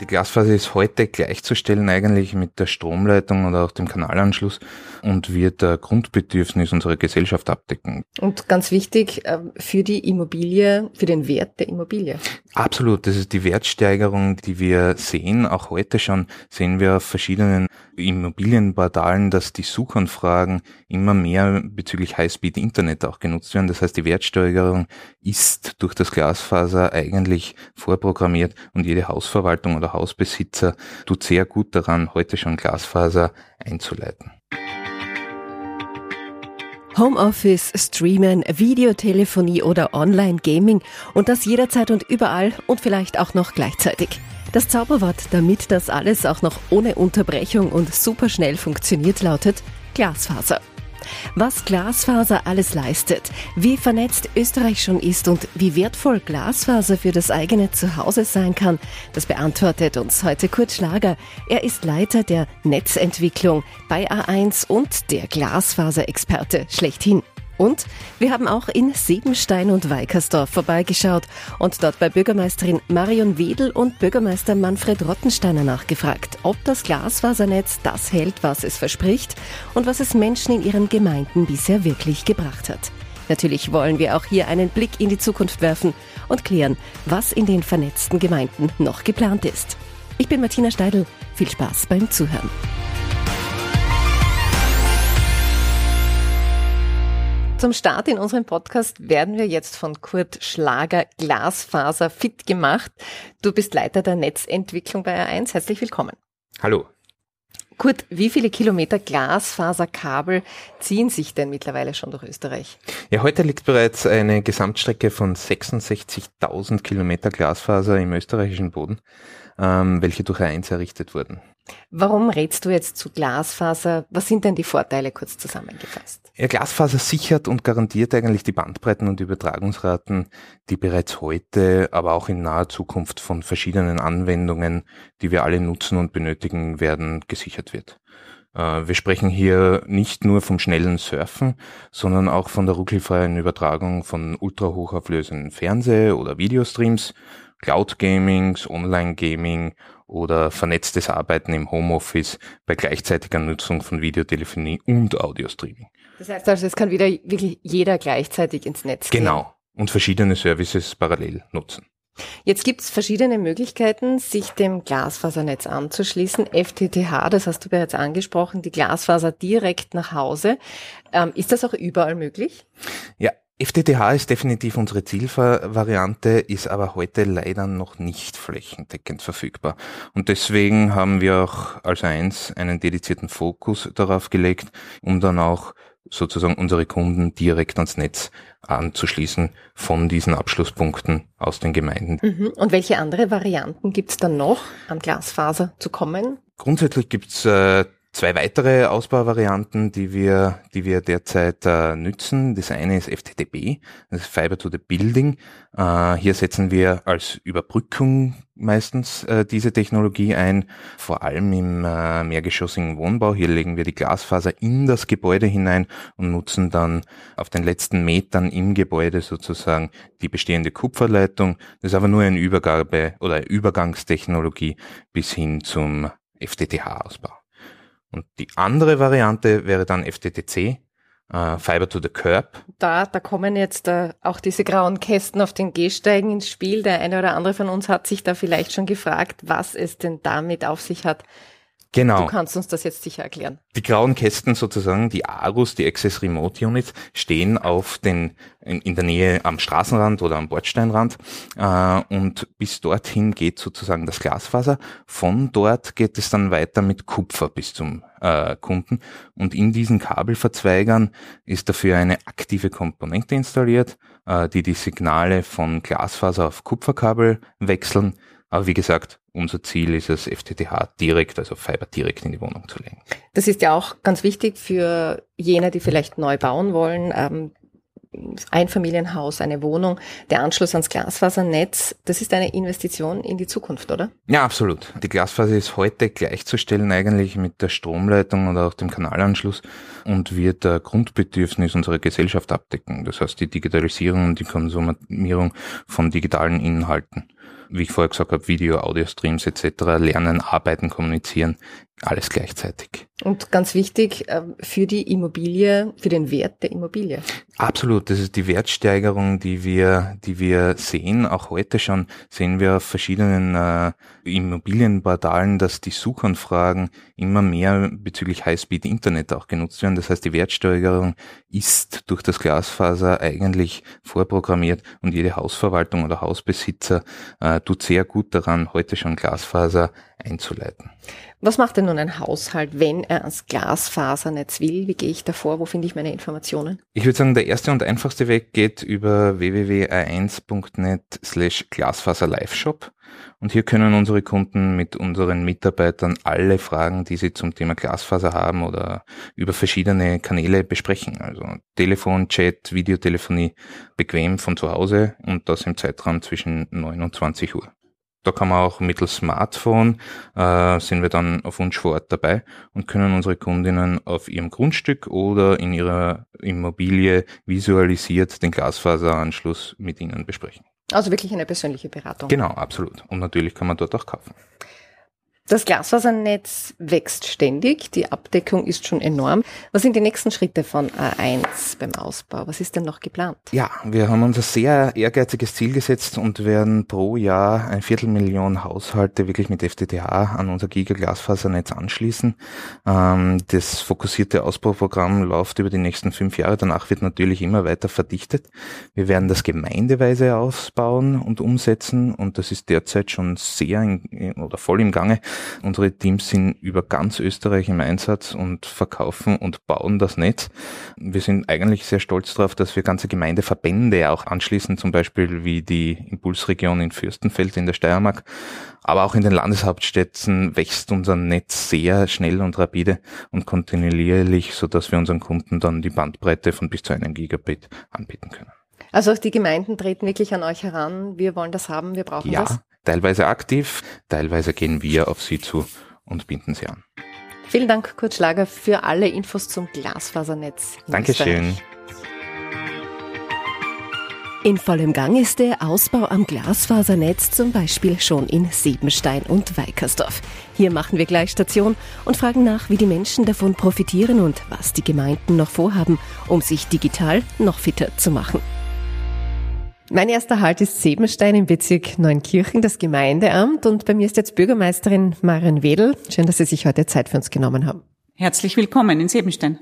Die Glasfaser ist heute gleichzustellen eigentlich mit der Stromleitung oder auch dem Kanalanschluss und wird ein Grundbedürfnis unserer Gesellschaft abdecken. Und ganz wichtig ähm, für die Immobilie, für den Wert der Immobilie. Absolut, das ist die Wertsteigerung, die wir sehen. Auch heute schon sehen wir auf verschiedenen Immobilienportalen, dass die Suchanfragen immer mehr bezüglich Highspeed-Internet auch genutzt werden. Das heißt, die Wertsteigerung ist durch das Glasfaser eigentlich vorprogrammiert und jede Hausverwaltung oder Hausbesitzer tut sehr gut daran, heute schon Glasfaser einzuleiten. Homeoffice, Streamen, Videotelefonie oder Online-Gaming und das jederzeit und überall und vielleicht auch noch gleichzeitig. Das Zauberwort, damit das alles auch noch ohne Unterbrechung und superschnell funktioniert, lautet Glasfaser. Was Glasfaser alles leistet, wie vernetzt Österreich schon ist und wie wertvoll Glasfaser für das eigene Zuhause sein kann, das beantwortet uns heute Kurt Schlager. Er ist Leiter der Netzentwicklung bei A1 und der Glasfaserexperte schlechthin. Und wir haben auch in Siebenstein und Weikersdorf vorbeigeschaut und dort bei Bürgermeisterin Marion Wedel und Bürgermeister Manfred Rottensteiner nachgefragt, ob das Glasfasernetz das hält, was es verspricht und was es Menschen in ihren Gemeinden bisher wirklich gebracht hat. Natürlich wollen wir auch hier einen Blick in die Zukunft werfen und klären, was in den vernetzten Gemeinden noch geplant ist. Ich bin Martina Steidl. Viel Spaß beim Zuhören. Zum Start in unserem Podcast werden wir jetzt von Kurt Schlager Glasfaser fit gemacht. Du bist Leiter der Netzentwicklung bei R1. Herzlich willkommen. Hallo. Kurt, wie viele Kilometer Glasfaserkabel ziehen sich denn mittlerweile schon durch Österreich? Ja, heute liegt bereits eine Gesamtstrecke von 66.000 Kilometer Glasfaser im österreichischen Boden, ähm, welche durch R1 errichtet wurden. Warum rätst du jetzt zu Glasfaser? Was sind denn die Vorteile kurz zusammengefasst? Ja, Glasfaser sichert und garantiert eigentlich die Bandbreiten und Übertragungsraten, die bereits heute, aber auch in naher Zukunft von verschiedenen Anwendungen, die wir alle nutzen und benötigen werden, gesichert wird. Äh, wir sprechen hier nicht nur vom schnellen Surfen, sondern auch von der ruckelfreien Übertragung von ultrahochauflösenden Fernseh- oder Videostreams, Cloud Gamings, Online Gaming oder vernetztes Arbeiten im Homeoffice bei gleichzeitiger Nutzung von Videotelefonie und Audiostreaming. Das heißt also, es kann wieder wirklich jeder gleichzeitig ins Netz gehen. Genau. Und verschiedene Services parallel nutzen. Jetzt gibt es verschiedene Möglichkeiten, sich dem Glasfasernetz anzuschließen. FTTH, das hast du bereits angesprochen, die Glasfaser direkt nach Hause. Ähm, ist das auch überall möglich? Ja, FTTH ist definitiv unsere Zielvariante, ist aber heute leider noch nicht flächendeckend verfügbar. Und deswegen haben wir auch als eins einen dedizierten Fokus darauf gelegt, um dann auch sozusagen unsere Kunden direkt ans Netz anzuschließen von diesen Abschlusspunkten aus den Gemeinden. Mhm. Und welche andere Varianten gibt es dann noch, an Glasfaser zu kommen? Grundsätzlich gibt's äh, zwei weitere Ausbauvarianten, die wir, die wir derzeit äh, nützen. Das eine ist FTTB, das ist Fiber to the Building. Äh, hier setzen wir als Überbrückung meistens äh, diese Technologie ein, vor allem im äh, mehrgeschossigen Wohnbau. Hier legen wir die Glasfaser in das Gebäude hinein und nutzen dann auf den letzten Metern im Gebäude sozusagen die bestehende Kupferleitung. Das ist aber nur eine Übergabe oder Übergangstechnologie bis hin zum FTTH-Ausbau. Und die andere Variante wäre dann FTTC, äh, Fiber to the Curb. Da, da kommen jetzt äh, auch diese grauen Kästen auf den Gehsteigen ins Spiel. Der eine oder andere von uns hat sich da vielleicht schon gefragt, was es denn damit auf sich hat. Genau. Du kannst uns das jetzt sicher erklären. Die grauen Kästen sozusagen, die ARUS, die Access Remote Units, stehen auf den, in, in der Nähe am Straßenrand oder am Bordsteinrand äh, und bis dorthin geht sozusagen das Glasfaser. Von dort geht es dann weiter mit Kupfer bis zum äh, Kunden und in diesen Kabelverzweigern ist dafür eine aktive Komponente installiert, äh, die die Signale von Glasfaser auf Kupferkabel wechseln aber wie gesagt, unser Ziel ist es, FTTH direkt, also Fiber direkt in die Wohnung zu legen. Das ist ja auch ganz wichtig für jene, die vielleicht neu bauen wollen. Ähm, ein Familienhaus, eine Wohnung, der Anschluss ans Glasfasernetz, das ist eine Investition in die Zukunft, oder? Ja, absolut. Die Glasfaser ist heute gleichzustellen eigentlich mit der Stromleitung oder auch dem Kanalanschluss und wird ein Grundbedürfnis unserer Gesellschaft abdecken. Das heißt die Digitalisierung und die Konsumierung von digitalen Inhalten. Wie ich vorher gesagt habe, Video, Audio-Streams etc., lernen, arbeiten, kommunizieren, alles gleichzeitig. Und ganz wichtig äh, für die Immobilie, für den Wert der Immobilie. Absolut, das ist die Wertsteigerung, die wir, die wir sehen. Auch heute schon sehen wir auf verschiedenen äh, Immobilienportalen, dass die Suchanfragen immer mehr bezüglich High-Speed-Internet auch genutzt werden. Das heißt, die Wertsteigerung ist durch das Glasfaser eigentlich vorprogrammiert und jede Hausverwaltung oder Hausbesitzer äh, tut sehr gut daran, heute schon Glasfaser einzuleiten. Was macht denn nun ein Haushalt, wenn er ans Glasfasernetz will? Wie gehe ich davor? Wo finde ich meine Informationen? Ich würde sagen, der erste und einfachste Weg geht über www.a1.net slash Glasfaser Live Shop. Und hier können unsere Kunden mit unseren Mitarbeitern alle Fragen, die sie zum Thema Glasfaser haben oder über verschiedene Kanäle besprechen. Also Telefon, Chat, Videotelefonie bequem von zu Hause und das im Zeitraum zwischen 9 und 20 Uhr. Da kann man auch mittels Smartphone, äh, sind wir dann auf Wunsch vor Ort dabei und können unsere Kundinnen auf ihrem Grundstück oder in ihrer Immobilie visualisiert den Glasfaseranschluss mit ihnen besprechen. Also wirklich eine persönliche Beratung. Genau, absolut. Und natürlich kann man dort auch kaufen. Das Glasfasernetz wächst ständig, die Abdeckung ist schon enorm. Was sind die nächsten Schritte von A1 beim Ausbau? Was ist denn noch geplant? Ja, wir haben uns ein sehr ehrgeiziges Ziel gesetzt und werden pro Jahr ein Viertelmillion Haushalte wirklich mit FTTH an unser Gigaglasfasernetz anschließen. Ähm, das fokussierte Ausbauprogramm läuft über die nächsten fünf Jahre. Danach wird natürlich immer weiter verdichtet. Wir werden das gemeindeweise ausbauen und umsetzen und das ist derzeit schon sehr in, oder voll im Gange. Unsere Teams sind über ganz Österreich im Einsatz und verkaufen und bauen das Netz. Wir sind eigentlich sehr stolz darauf, dass wir ganze Gemeindeverbände auch anschließen, zum Beispiel wie die Impulsregion in Fürstenfeld in der Steiermark. Aber auch in den Landeshauptstädten wächst unser Netz sehr schnell und rapide und kontinuierlich, sodass wir unseren Kunden dann die Bandbreite von bis zu einem Gigabit anbieten können. Also auch die Gemeinden treten wirklich an euch heran. Wir wollen das haben, wir brauchen ja, das. Teilweise aktiv, teilweise gehen wir auf sie zu und binden sie an. Vielen Dank, Kurt Schlager, für alle Infos zum Glasfasernetz. Dankeschön. In vollem Gang ist der Ausbau am Glasfasernetz zum Beispiel schon in Siebenstein und Weikersdorf. Hier machen wir gleich Station und fragen nach, wie die Menschen davon profitieren und was die Gemeinden noch vorhaben, um sich digital noch fitter zu machen. Mein erster Halt ist Sebenstein im Bezirk Neunkirchen, das Gemeindeamt. Und bei mir ist jetzt Bürgermeisterin Maren Wedel. Schön, dass Sie sich heute Zeit für uns genommen haben. Herzlich willkommen in Sebenstein.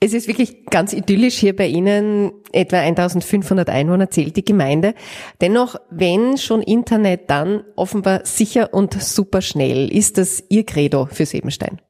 Es ist wirklich ganz idyllisch hier bei Ihnen. Etwa 1500 Einwohner zählt die Gemeinde. Dennoch, wenn schon Internet, dann offenbar sicher und super schnell. Ist das Ihr Credo für Sebenstein?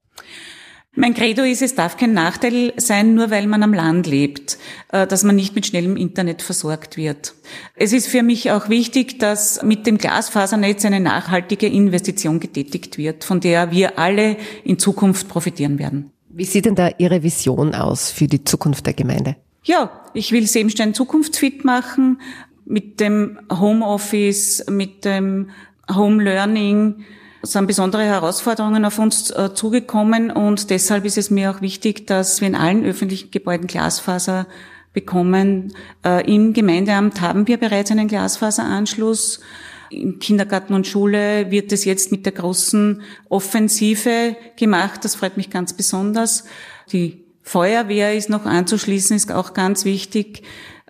Mein Credo ist, es darf kein Nachteil sein, nur weil man am Land lebt, äh, dass man nicht mit schnellem Internet versorgt wird. Es ist für mich auch wichtig, dass mit dem Glasfasernetz eine nachhaltige Investition getätigt wird, von der wir alle in Zukunft profitieren werden. Wie sieht denn da Ihre Vision aus für die Zukunft der Gemeinde? Ja, ich will Seemstein zukunftsfit machen mit dem Homeoffice, mit dem Home Learning, sind besondere Herausforderungen auf uns äh, zugekommen und deshalb ist es mir auch wichtig, dass wir in allen öffentlichen Gebäuden Glasfaser bekommen. Äh, Im Gemeindeamt haben wir bereits einen Glasfaseranschluss. Im Kindergarten und Schule wird es jetzt mit der großen Offensive gemacht. Das freut mich ganz besonders. Die Feuerwehr ist noch anzuschließen, ist auch ganz wichtig.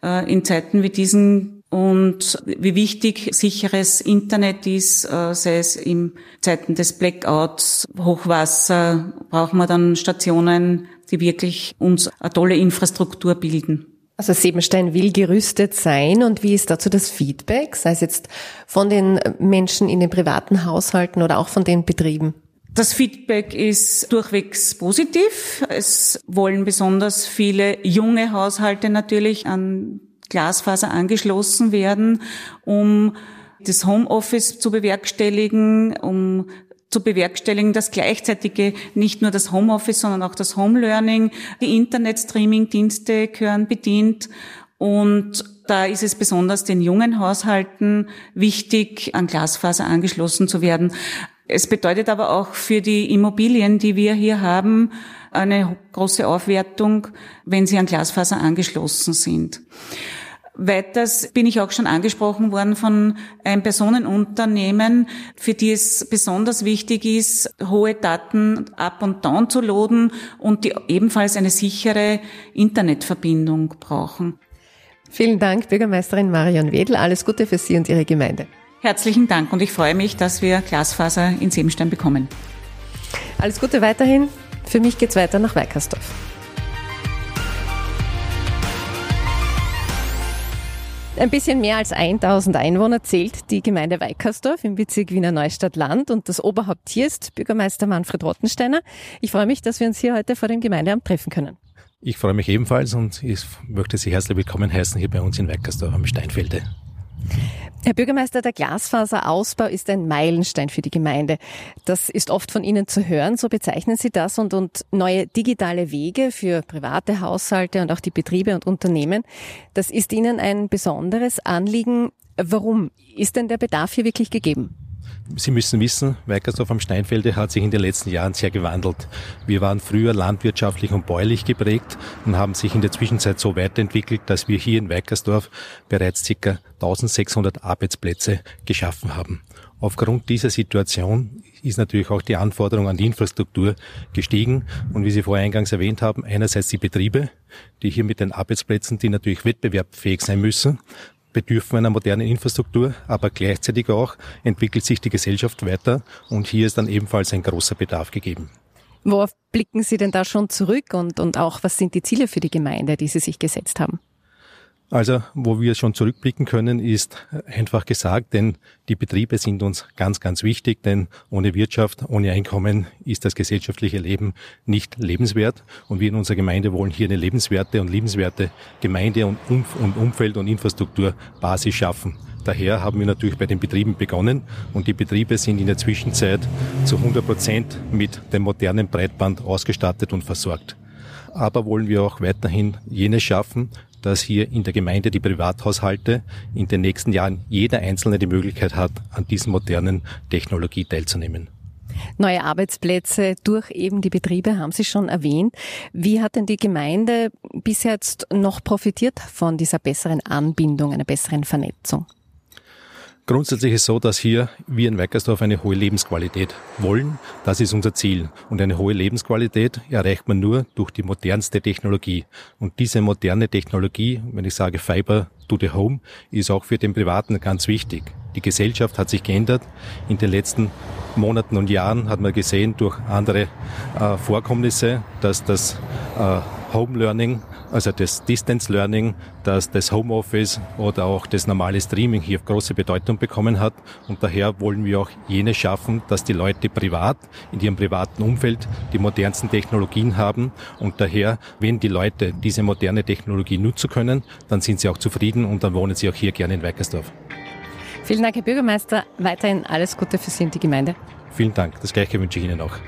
Äh, in Zeiten wie diesen und wie wichtig sicheres Internet ist, äh, sei es in Zeiten des Blackouts, Hochwasser, brauchen wir dann Stationen, die wirklich uns eine tolle Infrastruktur bilden. Also Sebenstein will gerüstet sein und wie ist dazu das Feedback, sei es jetzt von den Menschen in den privaten Haushalten oder auch von den Betrieben? Das Feedback ist durchwegs positiv. Es wollen besonders viele junge Haushalte natürlich an Glasfaser angeschlossen werden, um das Homeoffice zu bewerkstelligen, um zu bewerkstelligen, dass gleichzeitige nicht nur das Homeoffice, sondern auch das Home Learning, die Internet-Streaming-Dienste gehören bedient. Und da ist es besonders den jungen Haushalten wichtig, an Glasfaser angeschlossen zu werden. Es bedeutet aber auch für die Immobilien, die wir hier haben, eine große Aufwertung, wenn sie an Glasfaser angeschlossen sind. Weiters bin ich auch schon angesprochen worden von einem Personenunternehmen, für die es besonders wichtig ist, hohe Daten up und down zu laden und die ebenfalls eine sichere Internetverbindung brauchen. Vielen Dank, Bürgermeisterin Marion Wedel. Alles Gute für Sie und Ihre Gemeinde. Herzlichen Dank und ich freue mich, dass wir Glasfaser in Sebenstein bekommen. Alles Gute weiterhin. Für mich geht's weiter nach Weikersdorf. Ein bisschen mehr als 1000 Einwohner zählt die Gemeinde Weikersdorf im Bezirk Wiener Neustadt-Land und das Oberhaupt hier ist Bürgermeister Manfred Rottensteiner. Ich freue mich, dass wir uns hier heute vor dem Gemeindeamt treffen können. Ich freue mich ebenfalls und ich möchte Sie herzlich willkommen heißen hier bei uns in Weikersdorf am Steinfelde. Herr Bürgermeister, der Glasfaserausbau ist ein Meilenstein für die Gemeinde. Das ist oft von Ihnen zu hören, so bezeichnen Sie das und, und neue digitale Wege für private Haushalte und auch die Betriebe und Unternehmen. Das ist Ihnen ein besonderes Anliegen. Warum? Ist denn der Bedarf hier wirklich gegeben? Sie müssen wissen, Weikersdorf am Steinfelde hat sich in den letzten Jahren sehr gewandelt. Wir waren früher landwirtschaftlich und bäuerlich geprägt und haben sich in der Zwischenzeit so weiterentwickelt, dass wir hier in Weikersdorf bereits ca. 1600 Arbeitsplätze geschaffen haben. Aufgrund dieser Situation ist natürlich auch die Anforderung an die Infrastruktur gestiegen. Und wie Sie vorher eingangs erwähnt haben, einerseits die Betriebe, die hier mit den Arbeitsplätzen, die natürlich wettbewerbsfähig sein müssen, bedürfen einer modernen Infrastruktur, aber gleichzeitig auch entwickelt sich die Gesellschaft weiter und hier ist dann ebenfalls ein großer Bedarf gegeben. Worauf blicken Sie denn da schon zurück und, und auch was sind die Ziele für die Gemeinde, die Sie sich gesetzt haben? Also, wo wir schon zurückblicken können, ist einfach gesagt, denn die Betriebe sind uns ganz, ganz wichtig, denn ohne Wirtschaft, ohne Einkommen ist das gesellschaftliche Leben nicht lebenswert. Und wir in unserer Gemeinde wollen hier eine lebenswerte und liebenswerte Gemeinde und, und Umfeld und Infrastrukturbasis schaffen. Daher haben wir natürlich bei den Betrieben begonnen und die Betriebe sind in der Zwischenzeit zu 100 Prozent mit dem modernen Breitband ausgestattet und versorgt aber wollen wir auch weiterhin jenes schaffen, dass hier in der Gemeinde die Privathaushalte in den nächsten Jahren jeder Einzelne die Möglichkeit hat, an diesen modernen Technologie teilzunehmen. Neue Arbeitsplätze durch eben die Betriebe haben Sie schon erwähnt. Wie hat denn die Gemeinde bisher jetzt noch profitiert von dieser besseren Anbindung, einer besseren Vernetzung? Grundsätzlich ist so, dass hier wir in Weckersdorf eine hohe Lebensqualität wollen. Das ist unser Ziel. Und eine hohe Lebensqualität erreicht man nur durch die modernste Technologie. Und diese moderne Technologie, wenn ich sage Fiber to the Home, ist auch für den Privaten ganz wichtig. Die Gesellschaft hat sich geändert. In den letzten Monaten und Jahren hat man gesehen durch andere äh, Vorkommnisse, dass das äh, Home Learning also das Distance Learning, dass das Homeoffice oder auch das normale Streaming hier große Bedeutung bekommen hat. Und daher wollen wir auch jene schaffen, dass die Leute privat, in ihrem privaten Umfeld, die modernsten Technologien haben. Und daher, wenn die Leute diese moderne Technologie nutzen können, dann sind sie auch zufrieden und dann wohnen sie auch hier gerne in Weikersdorf. Vielen Dank, Herr Bürgermeister. Weiterhin alles Gute für Sie und die Gemeinde. Vielen Dank. Das gleiche wünsche ich Ihnen auch.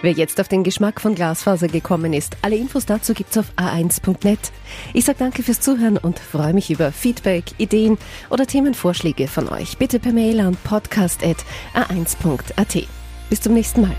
Wer jetzt auf den Geschmack von Glasfaser gekommen ist, alle Infos dazu gibt's auf a1.net. Ich sage danke fürs Zuhören und freue mich über Feedback, Ideen oder Themenvorschläge von euch. Bitte per Mail an podcast.a1.at. Bis zum nächsten Mal.